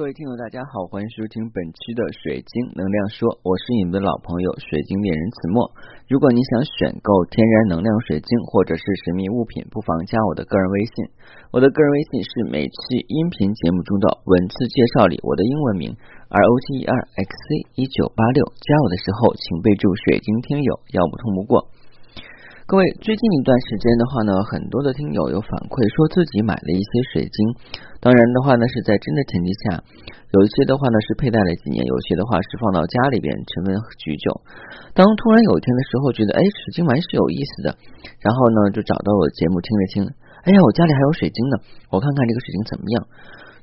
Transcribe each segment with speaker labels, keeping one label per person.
Speaker 1: 各位听友，大家好，欢迎收听本期的水晶能量说，我是你们的老朋友水晶猎人子墨。如果你想选购天然能量水晶或者是神秘物品，不妨加我的个人微信。我的个人微信是每期音频节目中的文字介绍里我的英文名 R O T E R X C 一九八六。加我的时候，请备注水晶听友，要不通不过。各位，最近一段时间的话呢，很多的听友有反馈说自己买了一些水晶，当然的话呢是在真的前提下，有一些的话呢是佩戴了几年，有些的话是放到家里边沉闷许久。当突然有一天的时候，觉得哎水晶蛮是有意思的，然后呢就找到我的节目听了听，哎呀我家里还有水晶呢，我看看这个水晶怎么样。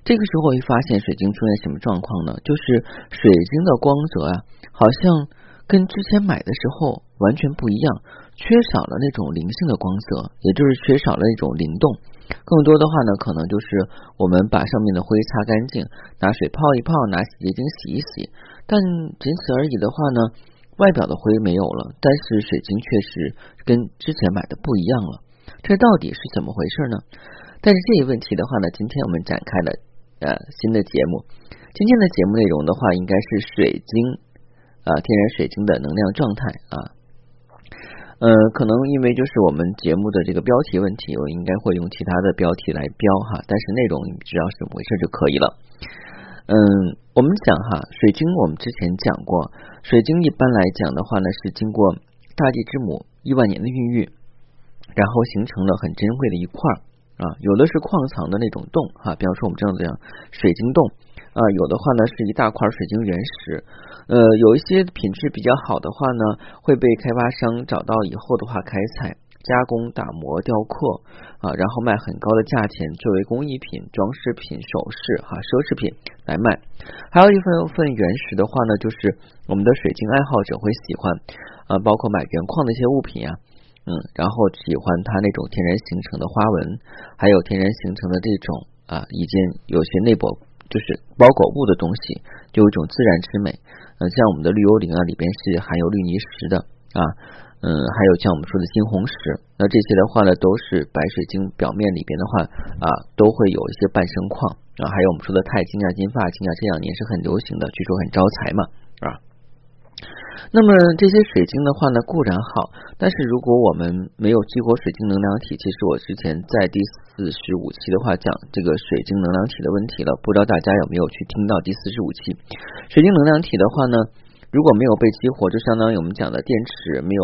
Speaker 1: 这个时候会发现水晶出现什么状况呢？就是水晶的光泽啊，好像跟之前买的时候完全不一样。缺少了那种灵性的光泽，也就是缺少了那种灵动。更多的话呢，可能就是我们把上面的灰擦干净，拿水泡一泡，拿洗洁精洗一洗。但仅此而已的话呢，外表的灰没有了，但是水晶确实跟之前买的不一样了。这到底是怎么回事呢？但是这一问题的话呢，今天我们展开了呃新的节目。今天的节目内容的话，应该是水晶啊，天然水晶的能量状态啊。嗯，可能因为就是我们节目的这个标题问题，我应该会用其他的标题来标哈，但是内容你知道是怎么回事就可以了。嗯，我们讲哈，水晶我们之前讲过，水晶一般来讲的话呢，是经过大地之母亿万年的孕育，然后形成了很珍贵的一块啊，有的是矿藏的那种洞哈，比方说我们这样子样水晶洞。啊，有的话呢是一大块水晶原石，呃，有一些品质比较好的话呢，会被开发商找到以后的话开采、加工、打磨、雕刻啊，然后卖很高的价钱作为工艺品、装饰品、首饰哈、奢侈品来卖。还有一份份原石的话呢，就是我们的水晶爱好者会喜欢啊，包括买原矿的一些物品啊，嗯，然后喜欢它那种天然形成的花纹，还有天然形成的这种啊，已经有些内部。就是包裹物的东西，就有一种自然之美。嗯，像我们的绿幽灵啊，里边是含有绿泥石的啊。嗯，还有像我们说的金红石，那这些的话呢，都是白水晶表面里边的话啊，都会有一些半生矿啊。还有我们说的钛金啊、金发金啊，这两年是很流行的，据说很招财嘛，啊。那么这些水晶的话呢，固然好，但是如果我们没有激活水晶能量体，其实我之前在第四十五期的话讲这个水晶能量体的问题了，不知道大家有没有去听到第四十五期？水晶能量体的话呢，如果没有被激活，就相当于我们讲的电池没有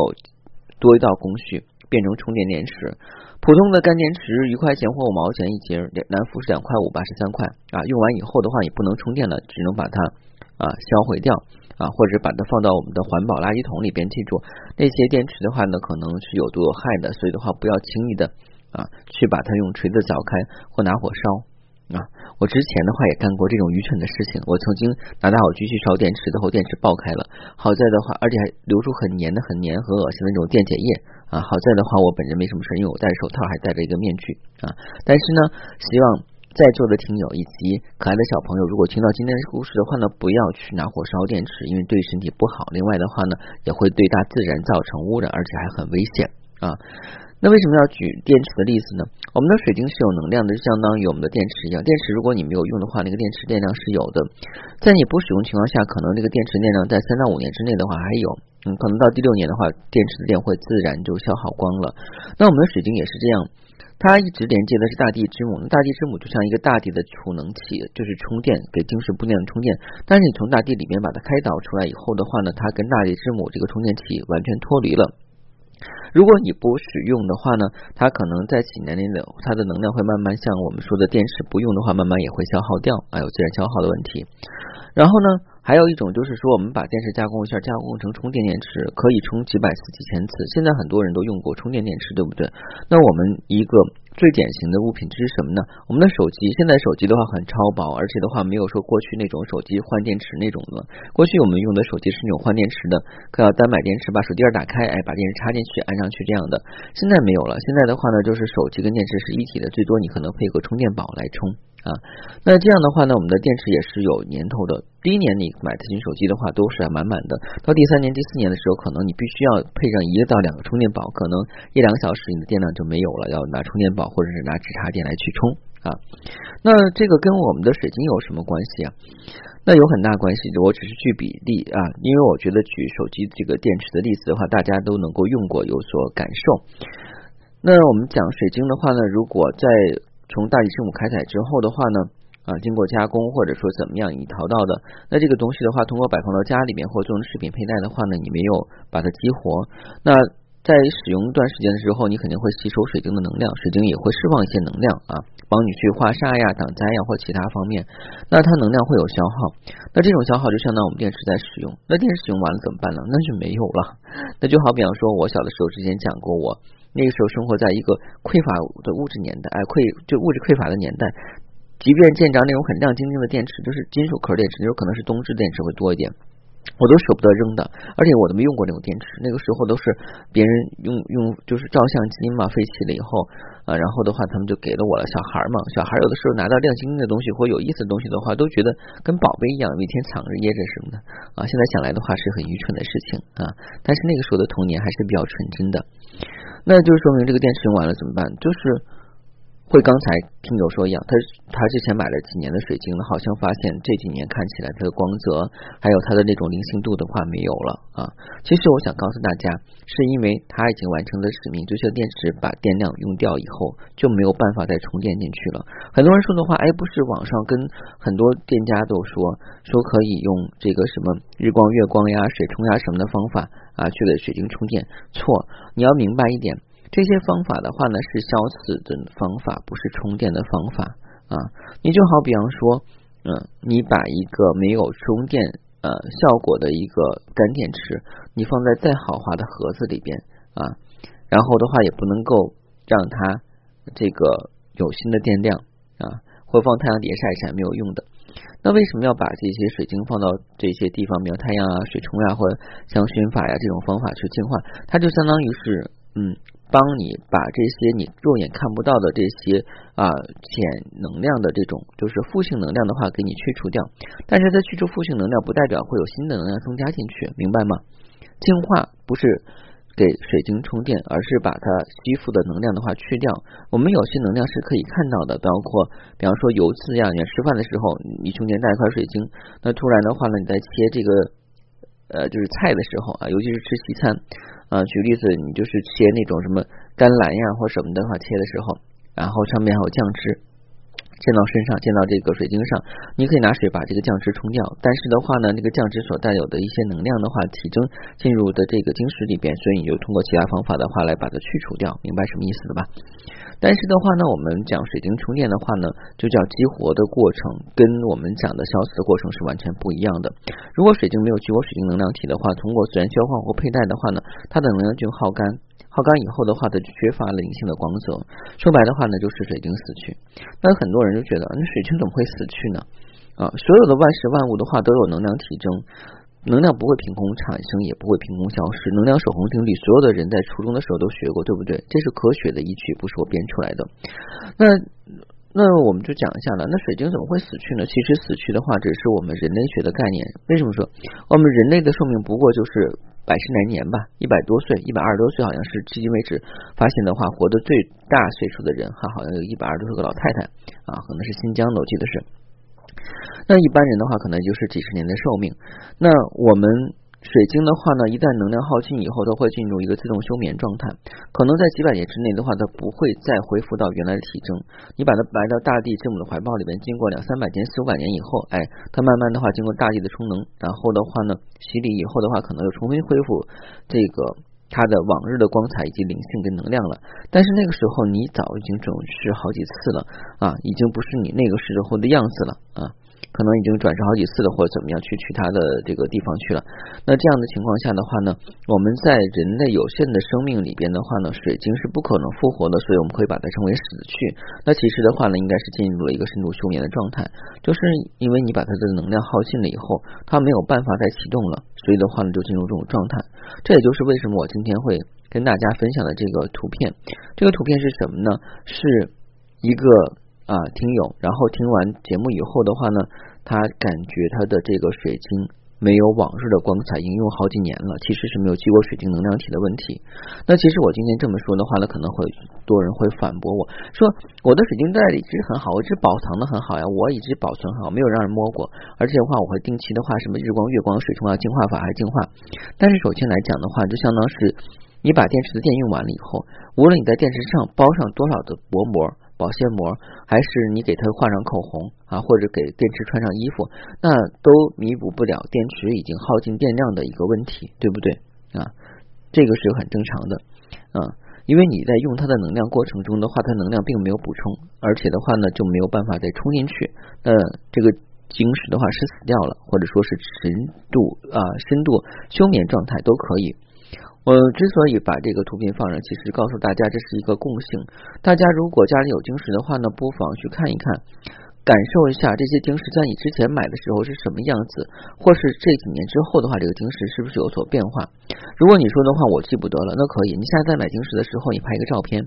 Speaker 1: 多一道工序变成充电电池，普通的干电池一块钱或五毛钱一节，南孚是两块五，八十三块啊，用完以后的话也不能充电了，只能把它啊销毁掉。啊，或者把它放到我们的环保垃圾桶里边。记住，那些电池的话呢，可能是有毒有害的，所以的话不要轻易的啊去把它用锤子凿开或拿火烧啊。我之前的话也干过这种愚蠢的事情，我曾经拿打火机去烧电池最后，电池爆开了。好在的话，而且还流出很黏的、很黏和恶心的那种电解液啊。好在的话，我本人没什么事，因为我戴着手套，还戴着一个面具啊。但是呢，希望。在座的听友以及可爱的小朋友，如果听到今天的故事的话呢，不要去拿火烧电池，因为对身体不好。另外的话呢，也会对大自然造成污染，而且还很危险啊。那为什么要举电池的例子呢？我们的水晶是有能量的，就相当于我们的电池一样。电池如果你没有用的话，那个电池电量是有的。在你不使用情况下，可能这个电池电量在三到五年之内的话还有，嗯，可能到第六年的话，电池的电会自然就消耗光了。那我们的水晶也是这样。它一直连接的是大地之母，大地之母就像一个大地的储能器，就是充电给精神不电的充电。但是你从大地里面把它开导出来以后的话呢，它跟大地之母这个充电器完全脱离了。如果你不使用的话呢，它可能在几年内的它的能量会慢慢像我们说的电池不用的话，慢慢也会消耗掉，啊，有自然消耗的问题。然后呢？还有一种就是说，我们把电池加工一下，加工成充电电池，可以充几百次、几千次。现在很多人都用过充电电池，对不对？那我们一个最典型的物品是什么呢？我们的手机。现在手机的话很超薄，而且的话没有说过去那种手机换电池那种的。过去我们用的手机是那种换电池的，可要单买电池，把手机盖打开，哎，把电池插进去，安上去这样的。现在没有了，现在的话呢，就是手机跟电池是一体的，最多你可能配合充电宝来充。啊，那这样的话呢，我们的电池也是有年头的。第一年你买腾讯手机的话，都是满满的。到第三年、第四年的时候，可能你必须要配上一个到两个充电宝，可能一两个小时你的电量就没有了，要拿充电宝或者是拿直插电来去充啊。那这个跟我们的水晶有什么关系啊？那有很大关系，我只是举比例啊，因为我觉得举手机这个电池的例子的话，大家都能够用过有所感受。那我们讲水晶的话呢，如果在从大地圣母开采之后的话呢，啊，经过加工或者说怎么样你淘到的，那这个东西的话，通过摆放到家里面或做成饰品佩戴的话呢，你没有把它激活，那。在使用一段时间的时候，你肯定会吸收水晶的能量，水晶也会释放一些能量啊，帮你去化煞呀、挡灾呀或其他方面。那它能量会有消耗，那这种消耗就相当于我们电池在使用。那电池使用完了怎么办呢？那就没有了。那就好比方说，我小的时候之前讲过，我那个时候生活在一个匮乏的物质年代，哎，匮就物质匮乏的年代，即便见着那种很亮晶晶的电池，就是金属壳电池，有可能是东芝电池会多一点。我都舍不得扔的，而且我都没用过那种电池。那个时候都是别人用用，就是照相机嘛，废弃了以后啊，然后的话他们就给了我了。小孩嘛，小孩有的时候拿到亮晶晶的东西或有意思的东西的话，都觉得跟宝贝一样，每天藏着掖着什么的啊。现在想来的话是很愚蠢的事情啊，但是那个时候的童年还是比较纯真的。那就说明这个电池用完了怎么办？就是。会刚才听友说一样，他他之前买了几年的水晶，好像发现这几年看起来它的光泽还有它的那种灵性度的话没有了啊。其实我想告诉大家，是因为它已经完成了使命，就像电池把电量用掉以后就没有办法再充电进去了。很多人说的话，哎，不是网上跟很多店家都说说可以用这个什么日光、月光呀、水冲呀什么的方法啊去给水晶充电，错，你要明白一点。这些方法的话呢，是消磁的方法，不是充电的方法啊。你就好比方说，嗯，你把一个没有充电呃效果的一个干电池，你放在再豪华的盒子里边啊，然后的话也不能够让它这个有新的电量啊，或放太阳底下晒一晒没有用的。那为什么要把这些水晶放到这些地方，比如太阳啊、水冲呀，或者像熏法呀这种方法去净化？它就相当于是嗯。帮你把这些你肉眼看不到的这些啊潜能量的这种就是负性能量的话给你去除掉，但是它去除负性能量不代表会有新的能量增加进去，明白吗？净化不是给水晶充电，而是把它吸附的能量的话去掉。我们有些能量是可以看到的，包括比方说油渍呀，你吃饭的时候你胸前带一块水晶，那突然的话呢，你在切这个呃就是菜的时候啊，尤其是吃西餐。啊，举例子，你就是切那种什么甘蓝呀或什么的话，切的时候，然后上面还有酱汁。溅到身上，溅到这个水晶上，你可以拿水把这个酱汁冲掉。但是的话呢，那个酱汁所带有的一些能量的话，体征进入的这个晶石里边，所以你就通过其他方法的话来把它去除掉，明白什么意思了吧？但是的话呢，我们讲水晶充电的话呢，就叫激活的过程，跟我们讲的消磁的过程是完全不一样的。如果水晶没有激活水晶能量体的话，通过自然交换或佩戴的话呢，它的能量就耗干。耗干以后的话，它缺乏灵性的光泽。说白的话呢，就是水晶死去。那很多人就觉得，那水晶怎么会死去呢？啊，所有的万事万物的话都有能量体征，能量不会凭空产生，也不会凭空消失。能量守恒定律，所有的人在初中的时候都学过，对不对？这是科学的依据，不是我编出来的。那那我们就讲一下了。那水晶怎么会死去呢？其实死去的话，只是我们人类学的概念。为什么说我们人类的寿命不过就是？百十来年吧，一百多岁，一百二十多岁，好像是至今为止发现的话，活得最大岁数的人哈，好像有一百二十多岁个老太太啊，可能是新疆的，我记得是。那一般人的话，可能就是几十年的寿命。那我们。水晶的话呢，一旦能量耗尽以后，它会进入一个自动休眠状态，可能在几百年之内的话，它不会再恢复到原来的体征。你把它埋到大地之母的怀抱里边，经过两三百年、四五百年以后，哎，它慢慢的话，经过大地的充能，然后的话呢，洗礼以后的话，可能又重新恢复这个它的往日的光彩以及灵性跟能量了。但是那个时候，你早已经转世好几次了啊，已经不是你那个时候的样子了啊。可能已经转世好几次了，或者怎么样去去他的这个地方去了。那这样的情况下的话呢，我们在人类有限的生命里边的话呢，水晶是不可能复活的，所以我们可以把它称为死去。那其实的话呢，应该是进入了一个深度休眠的状态，就是因为你把它的能量耗尽了以后，它没有办法再启动了，所以的话呢，就进入这种状态。这也就是为什么我今天会跟大家分享的这个图片。这个图片是什么呢？是一个。啊，听友，然后听完节目以后的话呢，他感觉他的这个水晶没有往日的光彩，应用好几年了，其实是没有激活水晶能量体的问题。那其实我今天这么说的话呢，可能会多人会反驳我说，我的水晶袋里其实很好，我一直保藏的很好呀，我一直保存好，没有让人摸过。而且的话，我会定期的话，什么日光、月光、水冲啊，净化法还是净化。但是首先来讲的话，就相当是你把电池的电用完了以后，无论你在电池上包上多少的薄膜。保鲜膜，还是你给它画上口红啊，或者给电池穿上衣服，那都弥补不了电池已经耗尽电量的一个问题，对不对啊？这个是很正常的啊，因为你在用它的能量过程中的话，它能量并没有补充，而且的话呢就没有办法再充进去，那这个晶石的话是死掉了，或者说是深度啊深度休眠状态都可以。我之所以把这个图片放上，其实告诉大家这是一个共性。大家如果家里有晶石的话呢，不妨去看一看，感受一下这些晶石在你之前买的时候是什么样子，或是这几年之后的话，这个晶石是不是有所变化？如果你说的话我记不得了，那可以，你下次再买晶石的时候，你拍一个照片，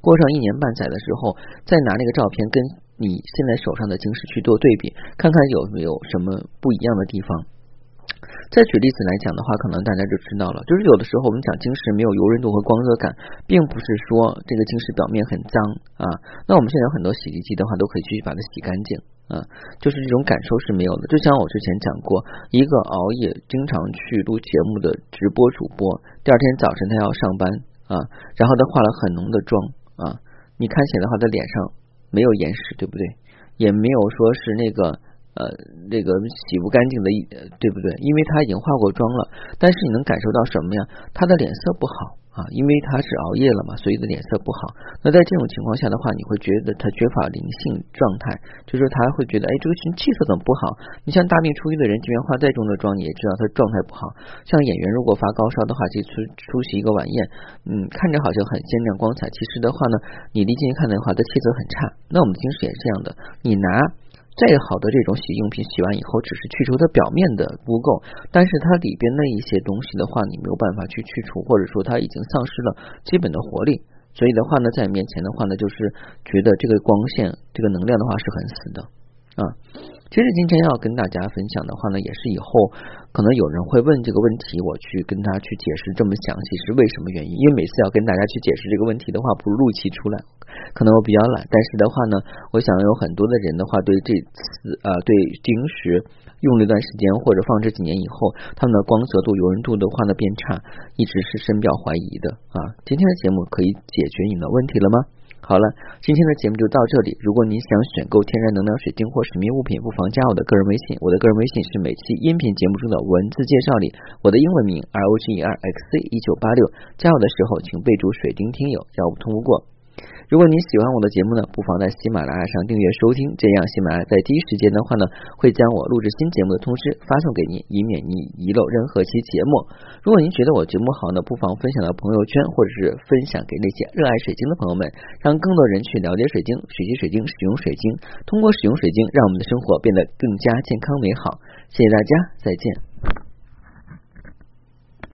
Speaker 1: 过上一年半载的时候，再拿那个照片跟你现在手上的晶石去做对比，看看有没有什么不一样的地方。再举例子来讲的话，可能大家就知道了，就是有的时候我们讲晶石没有油润度和光泽感，并不是说这个晶石表面很脏啊。那我们现在有很多洗涤剂的话，都可以去把它洗干净啊，就是这种感受是没有的。就像我之前讲过，一个熬夜经常去录节目的直播主播，第二天早晨他要上班啊，然后他化了很浓的妆啊，你看起来的话，他脸上没有眼屎，对不对？也没有说是那个。呃，那个洗不干净的，对不对？因为他已经化过妆了，但是你能感受到什么呀？他的脸色不好啊，因为他是熬夜了嘛，所以的脸色不好。那在这种情况下的话，你会觉得他缺乏灵性状态，就是他会觉得，哎，这个人气色怎么不好？你像大病初愈的人，即便化再重的妆，你也知道他状态不好。像演员如果发高烧的话，去出出席一个晚宴，嗯，看着好像很鲜亮光彩，其实的话呢，你离近看的话，他气色很差。那我们平时也是这样的，你拿。再好的这种洗用品，洗完以后只是去除它表面的污垢，但是它里边那一些东西的话，你没有办法去去除，或者说它已经丧失了基本的活力。所以的话呢，在面前的话呢，就是觉得这个光线、这个能量的话是很死的啊。其实今天要跟大家分享的话呢，也是以后可能有人会问这个问题，我去跟他去解释这么详细是为什么原因。因为每次要跟大家去解释这个问题的话，不如录期出来，可能我比较懒。但是的话呢，我想有很多的人的话，对这次啊，对晶石用了一段时间或者放置几年以后，他们的光泽度、油润度的话呢变差，一直是深表怀疑的啊。今天的节目可以解决你的问题了吗？好了，今天的节目就到这里。如果您想选购天然能量水晶或神秘物品，不妨加我的个人微信。我的个人微信是每期音频节目中的文字介绍里我的英文名 R O G E R X C 一九八六。加我的时候，请备注“水晶听友”，要不通不过。如果你喜欢我的节目呢，不妨在喜马拉雅上订阅收听，这样喜马拉雅在第一时间的话呢，会将我录制新节目的通知发送给您，以免您遗漏任何期节目。如果您觉得我节目好呢，不妨分享到朋友圈，或者是分享给那些热爱水晶的朋友们，让更多人去了解水晶、学习水晶、使用水晶，通过使用水晶，让我们的生活变得更加健康美好。谢谢大家，再见。